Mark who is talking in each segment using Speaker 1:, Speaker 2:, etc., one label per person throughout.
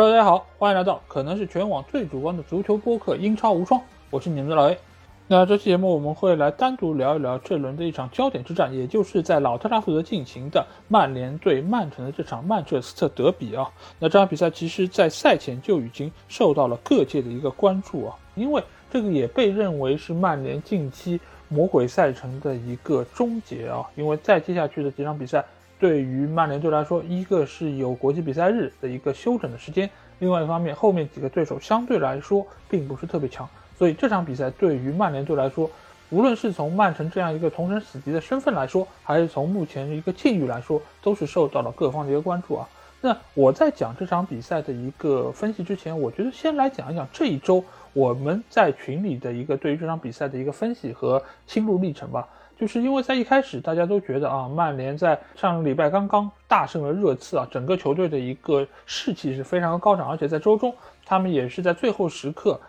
Speaker 1: Hello，大家好，欢迎来到可能是全网最主观的足球播客《英超无双》，我是你们的老 A。那这期节目我们会来单独聊一聊这轮的一场焦点之战，也就是在老特拉福德进行的曼联对曼城的这场曼彻斯特德比啊。那这场比赛其实，在赛前就已经受到了各界的一个关注啊，因为这个也被认为是曼联近期魔鬼赛程的一个终结啊，因为再接下去的几场比赛。对于曼联队来说，一个是有国际比赛日的一个休整的时间，另外一方面，后面几个对手相对来说并不是特别强，所以这场比赛对于曼联队来说，无论是从曼城这样一个同城死敌的身份来说，还是从目前一个境遇来说，都是受到了各方的一个关注啊。那我在讲这场比赛的一个分析之前，我觉得先来讲一讲这一周我们在群里的一个对于这场比赛的一个分析和心路历程吧。就是因为在一开始，大家都觉得啊，曼联在上个礼拜刚刚大胜了热刺啊，整个球队的一个士气是非常的高涨，而且在周中，他们也是在最后时刻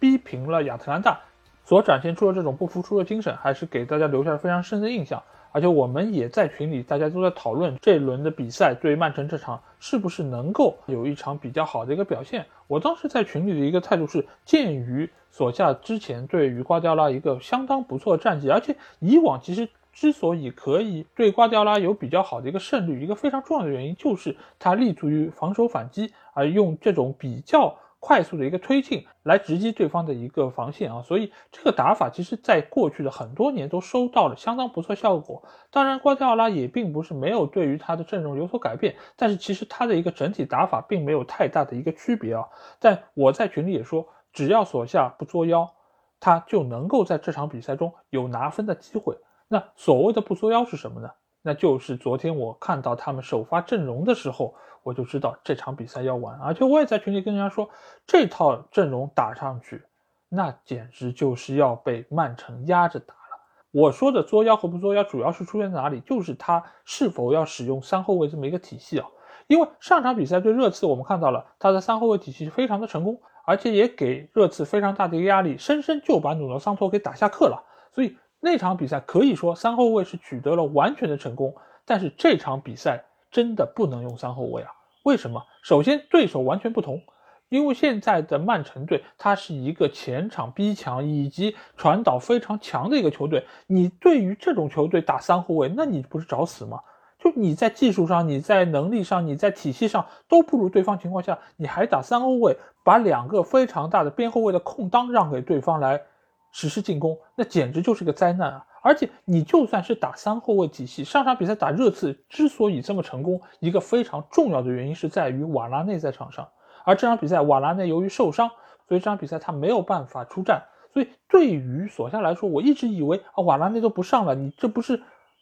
Speaker 1: 逼平了亚特兰大，所展现出的这种不服输的精神，还是给大家留下了非常深的印象。而且我们也在群里，大家都在讨论这一轮的比赛对曼城这场是不是能够有一场比较好的一个表现。我当时在群里的一个态度是，鉴于索夏之前对于瓜迪奥拉一个相当不错的战绩，而且以往其实之所以可以对瓜迪奥拉有比较好的一个胜率，一个非常重要的原因就是他立足于防守反击，而用这种比较。快速的一个推进来直击对方的一个防线啊，所以这个打法其实在过去的很多年都收到了相当不错效果。当然，瓜迪奥拉也并不是没有对于他的阵容有所改变，但是其实他的一个整体打法并没有太大的一个区别啊。但我在群里也说，只要索夏不作妖，他就能够在这场比赛中有拿分的机会。那所谓的不作妖是什么呢？那就是昨天我看到他们首发阵容的时候。我就知道这场比赛要完，而且我也在群里跟人家说，这套阵容打上去，那简直就是要被曼城压着打了。我说的作妖和不作妖，主要是出现在哪里？就是他是否要使用三后卫这么一个体系啊？因为上场比赛对热刺，我们看到了他的三后卫体系非常的成功，而且也给热刺非常大的一个压力，深深就把努诺桑托给打下课了。所以那场比赛可以说三后卫是取得了完全的成功，但是这场比赛真的不能用三后卫啊。为什么？首先，对手完全不同，因为现在的曼城队，它是一个前场逼抢以及传导非常强的一个球队。你对于这种球队打三后卫，那你不是找死吗？就你在技术上、你在能力上、你在体系上都不如对方情况下，你还打三后卫，把两个非常大的边后卫的空当让给对方来实施进攻，那简直就是个灾难啊！而且你就算是打三后卫体系，上场比赛打热刺之所以这么成功，一个非常重要的原因是在于瓦拉内在场上。而这场比赛瓦拉内由于受伤，所以这场比赛他没有办法出战。所以对于索夏来说，我一直以为啊瓦拉内都不上了，你这不是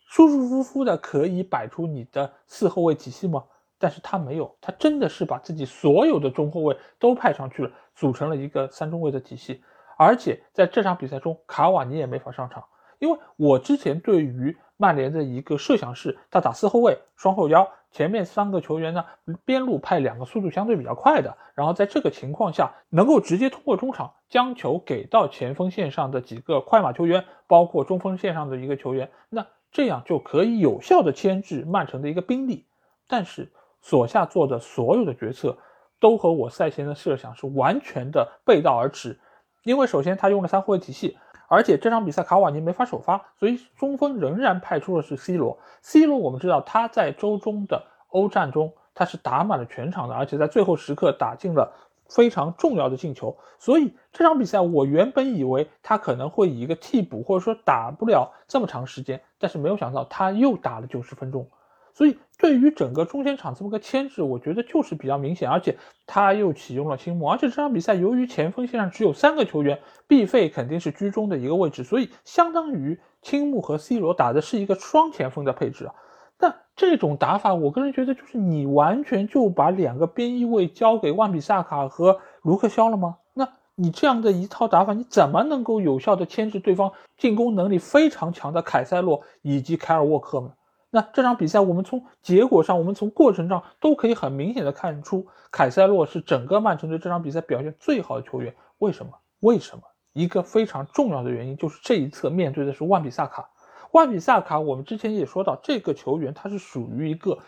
Speaker 1: 舒舒服服的可以摆出你的四后卫体系吗？但是他没有，他真的是把自己所有的中后卫都派上去了，组成了一个三中卫的体系。而且在这场比赛中，卡瓦尼也没法上场。因为我之前对于曼联的一个设想是，他打四后卫双后腰，前面三个球员呢边路派两个速度相对比较快的，然后在这个情况下能够直接通过中场将球给到前锋线上的几个快马球员，包括中锋线上的一个球员，那这样就可以有效的牵制曼城的一个兵力。但是索夏做的所有的决策都和我赛前的设想是完全的背道而驰，因为首先他用了三后卫体系。而且这场比赛卡瓦尼没法首发，所以中锋仍然派出的是 C 罗。C 罗我们知道他在周中的欧战中他是打满了全场的，而且在最后时刻打进了非常重要的进球。所以这场比赛我原本以为他可能会以一个替补或者说打不了这么长时间，但是没有想到他又打了九十分钟。所以，对于整个中间场这么个牵制，我觉得就是比较明显，而且他又启用了青木，而且这场比赛由于前锋线上只有三个球员，毕费肯定是居中的一个位置，所以相当于青木和 C 罗打的是一个双前锋的配置啊。那这种打法，我个人觉得就是你完全就把两个边翼位交给万比萨卡和卢克肖了吗？那你这样的一套打法，你怎么能够有效的牵制对方进攻能力非常强的凯塞洛以及凯尔沃克呢？那这场比赛，我们从结果上，我们从过程上都可以很明显的看出，凯塞洛是整个曼城队这场比赛表现最好的球员。为什么？为什么？一个非常重要的原因就是这一侧面对的是万比萨卡。万比萨卡，我们之前也说到，这个球员他是属于一个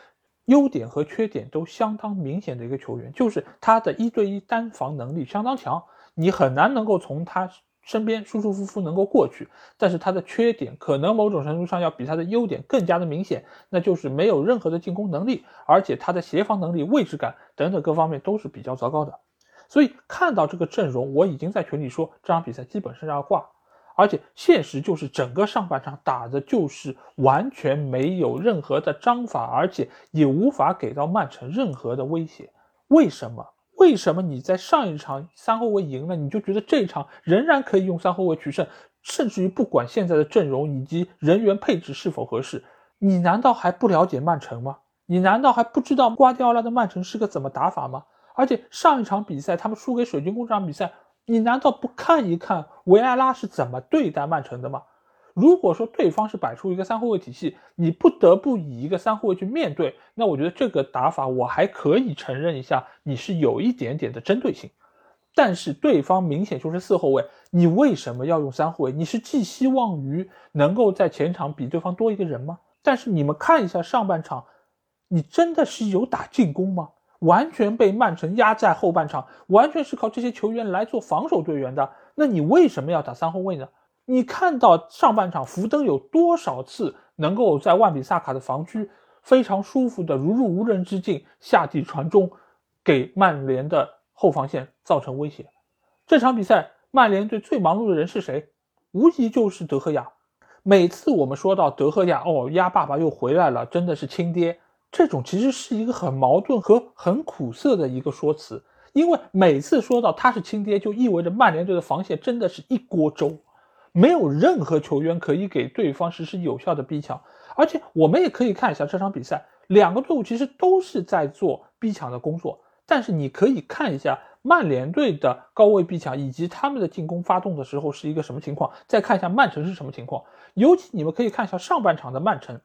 Speaker 1: 优点和缺点都相当明显的一个球员，就是他的一对一单防能力相当强，你很难能够从他身边舒舒服服能够过去。但是他的缺点可能某种程度上要比他的优点更加的明显，那就是没有任何的进攻能力，而且他的协防能力、位置感等等各方面都是比较糟糕的。所以看到这个阵容，我已经在群里说这场比赛基本是要挂。而且现实就是整个上半场打的就是完全没有任何的章法，而且也无法给到曼城任何的威胁。为什么？为什么你在上一场三后卫赢了，你就觉得这场仍然可以用三后卫取胜，甚至于不管现在的阵容以及人员配置是否合适，你难道还不了解曼城吗？你难道还不知道瓜迪奥拉的曼城是个怎么打法吗？而且上一场比赛他们输给水晶宫这场比赛。你难道不看一看维埃拉是怎么对待曼城的吗？如果说对方是摆出一个三后卫体系，你不得不以一个三后卫去面对，那我觉得这个打法我还可以承认一下，你是有一点点的针对性。但是对方明显就是四后卫，你为什么要用三后卫？你是寄希望于能够在前场比对方多一个人吗？但是你们看一下上半场，你真的是有打进攻吗？完全被曼城压在后半场，完全是靠这些球员来做防守队员的。那你为什么要打三后卫呢？你看到上半场福登有多少次能够在万比萨卡的防区非常舒服的如入无人之境下地传中，给曼联的后防线造成威胁？这场比赛曼联队最忙碌的人是谁？无疑就是德赫亚。每次我们说到德赫亚，哦，鸭爸爸又回来了，真的是亲爹。这种其实是一个很矛盾和很苦涩的一个说辞，因为每次说到他是亲爹，就意味着曼联队的防线真的是一锅粥，没有任何球员可以给对方实施有效的逼抢。而且我们也可以看一下这场比赛，两个队伍其实都是在做逼抢的工作，但是你可以看一下曼联队的高位逼抢以及他们的进攻发动的时候是一个什么情况，再看一下曼城是什么情况。尤其你们可以看一下上半场的曼城。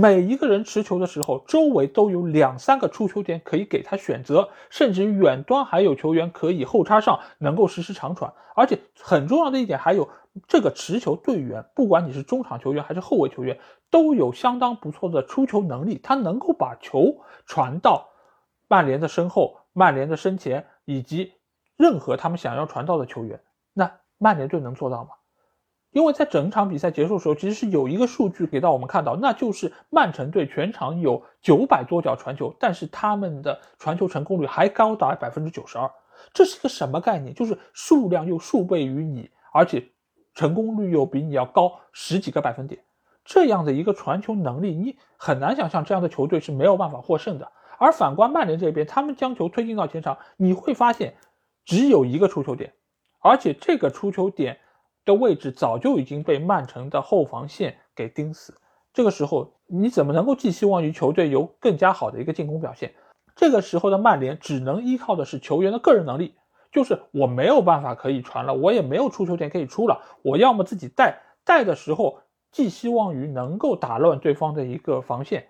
Speaker 1: 每一个人持球的时候，周围都有两三个出球点可以给他选择，甚至远端还有球员可以后插上，能够实施长传。而且很重要的一点，还有这个持球队员，不管你是中场球员还是后卫球员，都有相当不错的出球能力，他能够把球传到曼联的身后、曼联的身前，以及任何他们想要传到的球员。那曼联队能做到吗？因为在整场比赛结束的时候，其实是有一个数据给到我们看到，那就是曼城队全场有九百多脚传球，但是他们的传球成功率还高达百分之九十二。这是个什么概念？就是数量又数倍于你，而且成功率又比你要高十几个百分点。这样的一个传球能力，你很难想象这样的球队是没有办法获胜的。而反观曼联这边，他们将球推进到前场，你会发现只有一个出球点，而且这个出球点。的位置早就已经被曼城的后防线给盯死，这个时候你怎么能够寄希望于球队有更加好的一个进攻表现？这个时候的曼联只能依靠的是球员的个人能力，就是我没有办法可以传了，我也没有出球点可以出了，我要么自己带，带的时候寄希望于能够打乱对方的一个防线，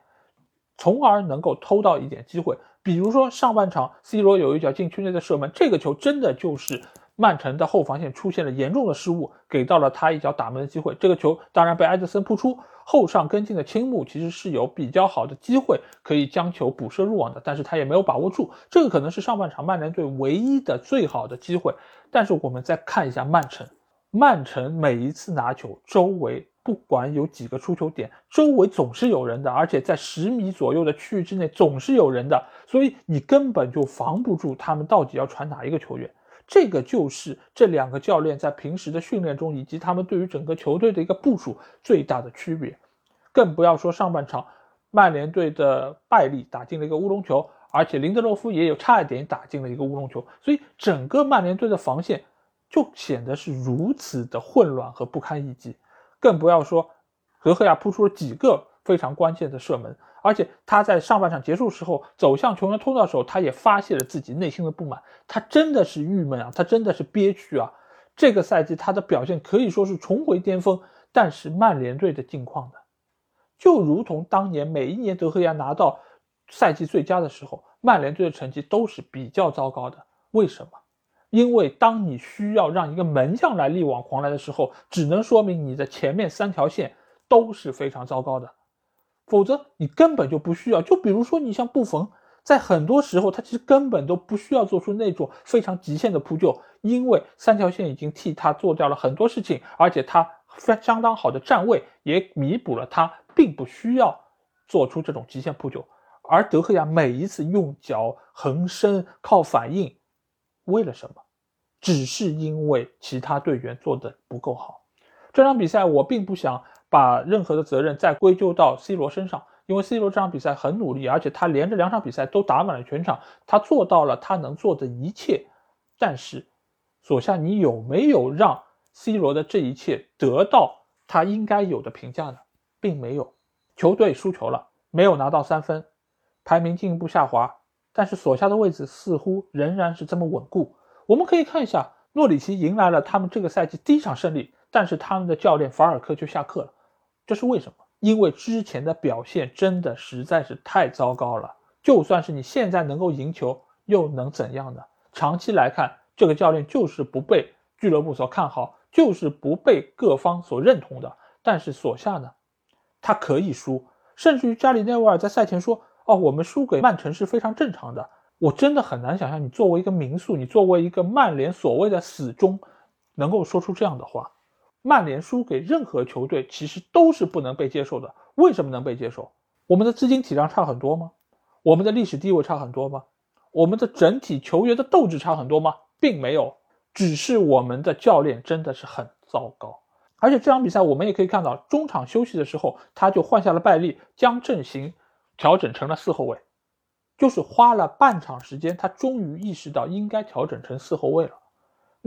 Speaker 1: 从而能够偷到一点机会。比如说上半场 C 罗有一脚禁区内的射门，这个球真的就是。曼城的后防线出现了严重的失误，给到了他一脚打门的机会。这个球当然被埃德森扑出，后上跟进的青木其实是有比较好的机会可以将球补射入网的，但是他也没有把握住。这个可能是上半场曼联队唯一的最好的机会。但是我们再看一下曼城，曼城每一次拿球，周围不管有几个出球点，周围总是有人的，而且在十米左右的区域之内总是有人的，所以你根本就防不住他们到底要传哪一个球员。这个就是这两个教练在平时的训练中，以及他们对于整个球队的一个部署最大的区别。更不要说上半场曼联队的败利打进了一个乌龙球，而且林德洛夫也有差一点打进了一个乌龙球，所以整个曼联队的防线就显得是如此的混乱和不堪一击。更不要说德赫亚扑出了几个非常关键的射门。而且他在上半场结束时候走向球员通道的时候，他也发泄了自己内心的不满。他真的是郁闷啊，他真的是憋屈啊。这个赛季他的表现可以说是重回巅峰，但是曼联队的境况呢，就如同当年每一年德赫亚拿到赛季最佳的时候，曼联队的成绩都是比较糟糕的。为什么？因为当你需要让一个门将来力挽狂澜的时候，只能说明你的前面三条线都是非常糟糕的。否则你根本就不需要。就比如说你像布冯，在很多时候他其实根本都不需要做出那种非常极限的扑救，因为三条线已经替他做掉了很多事情，而且他非相当好的站位也弥补了他并不需要做出这种极限扑救。而德赫亚每一次用脚横身靠反应，为了什么？只是因为其他队员做的不够好。这场比赛我并不想把任何的责任再归咎到 C 罗身上，因为 C 罗这场比赛很努力，而且他连着两场比赛都打满了全场，他做到了他能做的一切。但是，索夏，你有没有让 C 罗的这一切得到他应该有的评价呢？并没有。球队输球了，没有拿到三分。排名进一步下滑，但是索夏的位置似乎仍然是这么稳固。我们可以看一下，诺里奇迎来了他们这个赛季第一场胜利，但是他们的教练法尔克就下课了。这是为什么？因为之前的表现真的实在是太糟糕了。就算是你现在能够赢球，又能怎样呢？长期来看，这个教练就是不被俱乐部所看好，就是不被各方所认同的。但是索夏呢？他可以输，甚至于加里内维尔在赛前说。哦，我们输给曼城是非常正常的。我真的很难想象，你作为一个民宿，你作为一个曼联所谓的死忠，能够说出这样的话。曼联输给任何球队，其实都是不能被接受的。为什么能被接受？我们的资金体量差很多吗？我们的历史地位差很多吗？我们的整体球员的斗志差很多吗？并没有，只是我们的教练真的是很糟糕。而且这场比赛我们也可以看到，中场休息的时候，他就换下了拜利，将阵型。调整成了四后卫，就是花了半场时间，他终于意识到应该调整成四后卫了。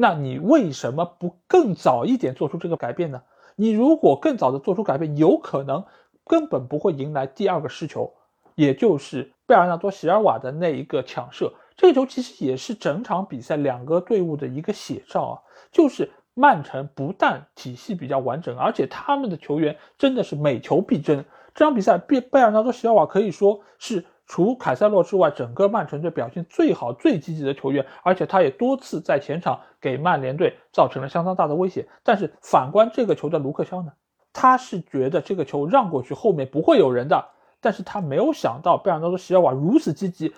Speaker 1: 那你为什么不更早一点做出这个改变呢？你如果更早的做出改变，有可能根本不会迎来第二个失球，也就是贝尔纳多·席尔瓦的那一个抢射。这个球其实也是整场比赛两个队伍的一个写照啊，就是曼城不但体系比较完整，而且他们的球员真的是每球必争。这场比赛，贝贝尔纳多·席尔瓦可以说是除凯塞洛之外，整个曼城队表现最好、最积极的球员，而且他也多次在前场给曼联队造成了相当大的威胁。但是反观这个球的卢克肖呢，他是觉得这个球让过去后面不会有人的，但是他没有想到贝尔纳多·席尔瓦如此积极，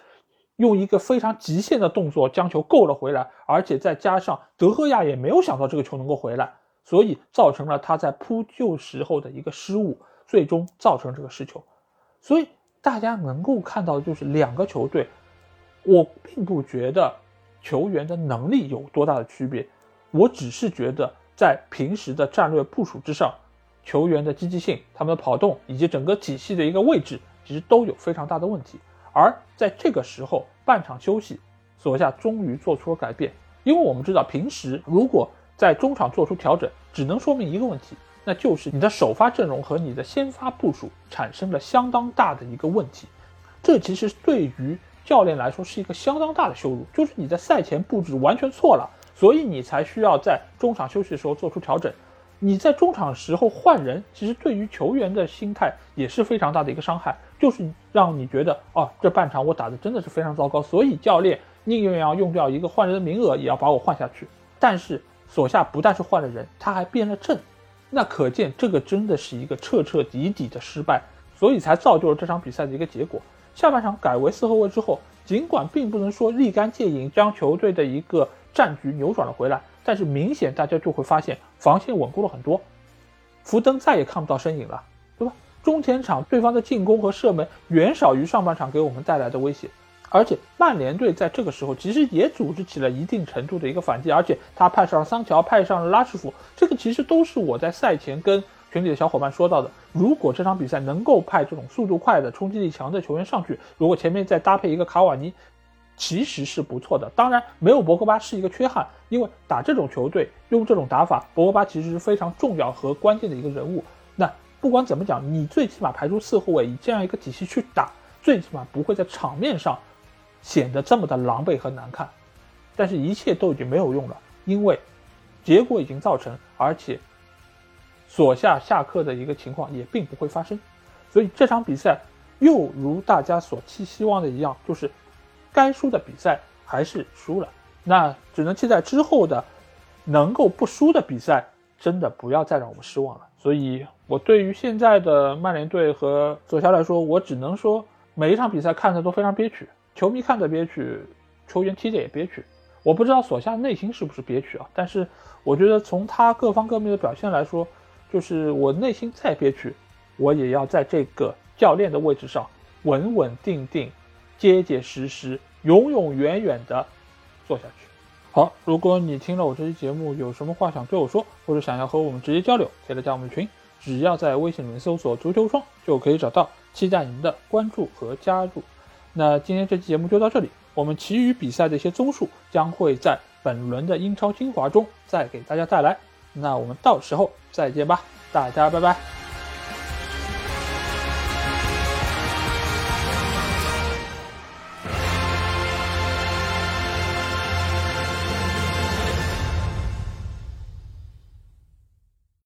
Speaker 1: 用一个非常极限的动作将球够了回来，而且再加上德赫亚也没有想到这个球能够回来，所以造成了他在扑救时候的一个失误。最终造成这个失球，所以大家能够看到的就是两个球队，我并不觉得球员的能力有多大的区别，我只是觉得在平时的战略部署之上，球员的积极性、他们的跑动以及整个体系的一个位置，其实都有非常大的问题。而在这个时候，半场休息，索夏终于做出了改变，因为我们知道，平时如果在中场做出调整，只能说明一个问题。那就是你的首发阵容和你的先发部署产生了相当大的一个问题，这其实对于教练来说是一个相当大的羞辱，就是你在赛前布置完全错了，所以你才需要在中场休息的时候做出调整。你在中场时候换人，其实对于球员的心态也是非常大的一个伤害，就是让你觉得哦，这半场我打的真的是非常糟糕，所以教练宁愿要用掉一个换人的名额，也要把我换下去。但是索夏不但是换了人，他还变了阵。那可见，这个真的是一个彻彻底底的失败，所以才造就了这场比赛的一个结果。下半场改为四后卫之后，尽管并不能说立竿见影将球队的一个战局扭转了回来，但是明显大家就会发现防线稳固了很多，福登再也看不到身影了，对吧？中前场对方的进攻和射门远少于上半场给我们带来的威胁。而且曼联队在这个时候其实也组织起了一定程度的一个反击，而且他派上了桑乔，派上了拉什福，这个其实都是我在赛前跟群里的小伙伴说到的。如果这场比赛能够派这种速度快的、冲击力强的球员上去，如果前面再搭配一个卡瓦尼，其实是不错的。当然，没有博格巴是一个缺憾，因为打这种球队用这种打法，博格巴其实是非常重要和关键的一个人物。那不管怎么讲，你最起码排出四后卫，以这样一个体系去打，最起码不会在场面上。显得这么的狼狈和难看，但是一切都已经没有用了，因为结果已经造成，而且所下下课的一个情况也并不会发生，所以这场比赛又如大家所期希望的一样，就是该输的比赛还是输了，那只能期待之后的能够不输的比赛，真的不要再让我们失望了。所以，我对于现在的曼联队和索夏来说，我只能说每一场比赛看的都非常憋屈，球迷看着憋屈，球员踢着也憋屈。我不知道索夏内心是不是憋屈啊？但是我觉得从他各方各面的表现来说，就是我内心再憋屈，我也要在这个教练的位置上稳稳定定、结结实实、永永远远的做下去。好，如果你听了我这期节目，有什么话想对我说，或者想要和我们直接交流，可以来加我们群，只要在微信里面搜索“足球双”就可以找到，期待您的关注和加入。那今天这期节目就到这里，我们其余比赛的一些综述将会在本轮的英超精华中再给大家带来。那我们到时候再见吧，大家拜拜。